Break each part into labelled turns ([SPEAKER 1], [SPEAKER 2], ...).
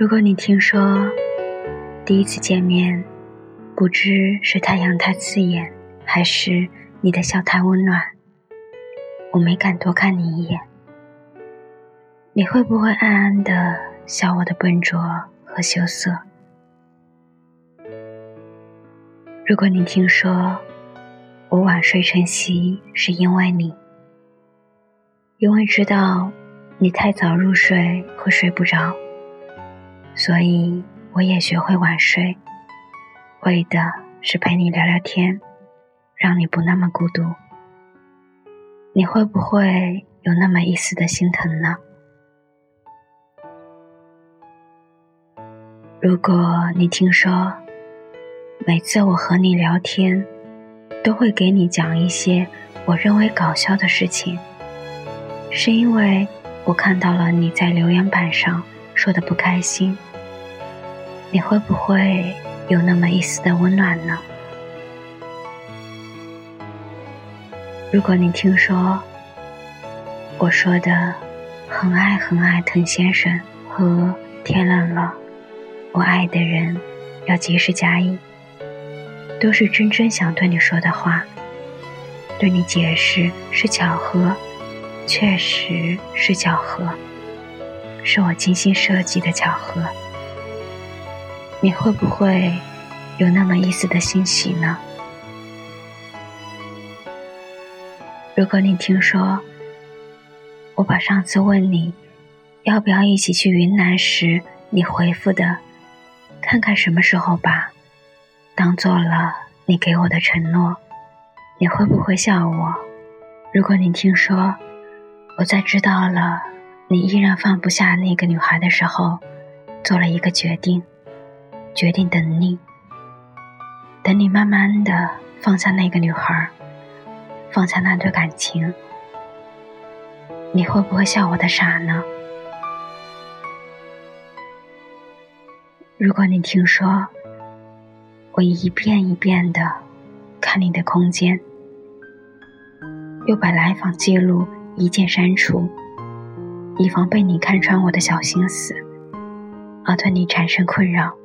[SPEAKER 1] 如果你听说第一次见面，不知是太阳太刺眼，还是你的笑太温暖，我没敢多看你一眼，你会不会暗暗的笑我的笨拙和羞涩？如果你听说我晚睡晨曦是因为你，因为知道你太早入睡会睡不着。所以我也学会晚睡，为的是陪你聊聊天，让你不那么孤独。你会不会有那么一丝的心疼呢？如果你听说，每次我和你聊天，都会给你讲一些我认为搞笑的事情，是因为我看到了你在留言板上说的不开心。你会不会有那么一丝的温暖呢？如果你听说我说的很爱很爱滕先生和天冷了，我爱的人要及时加衣，都是真真想对你说的话，对你解释是巧合，确实是巧合，是我精心设计的巧合。你会不会有那么一丝的欣喜呢？如果你听说我把上次问你要不要一起去云南时，你回复的“看看什么时候吧”，当做了你给我的承诺，你会不会笑我？如果你听说我在知道了你依然放不下那个女孩的时候，做了一个决定。决定等你，等你慢慢的放下那个女孩，放下那段感情，你会不会笑我的傻呢？如果你听说我一遍一遍的看你的空间，又把来访记录一键删除，以防被你看穿我的小心思，而对你产生困扰。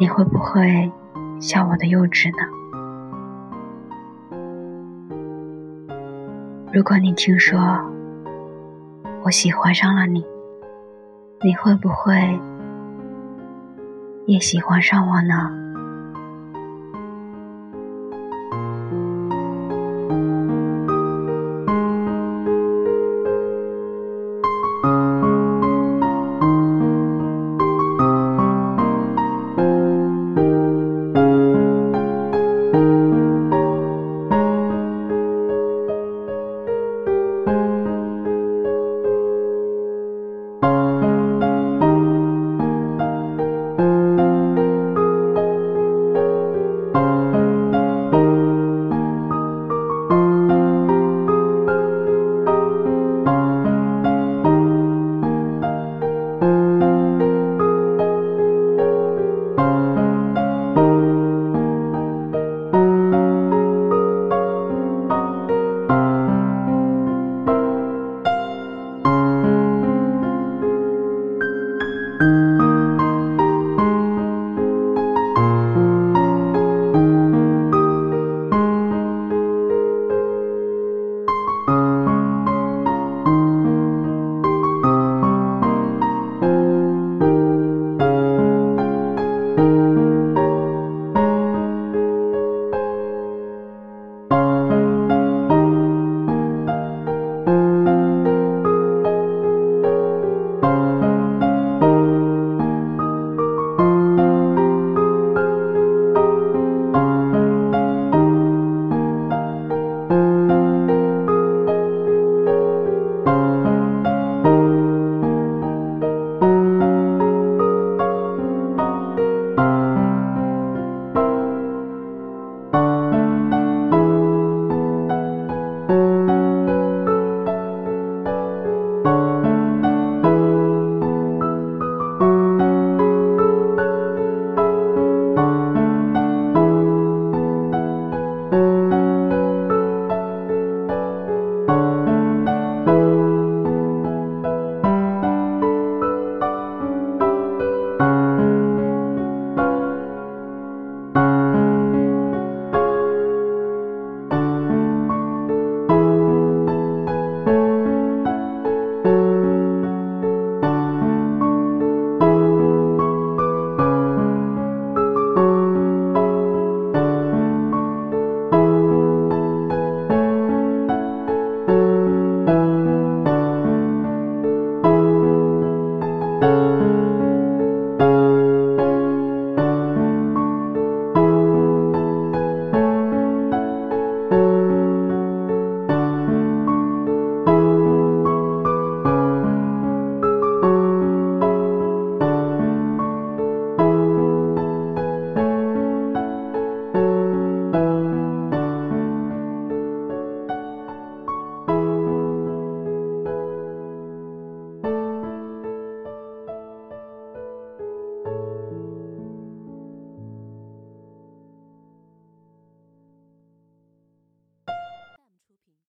[SPEAKER 1] 你会不会笑我的幼稚呢？如果你听说我喜欢上了你，你会不会也喜欢上我呢？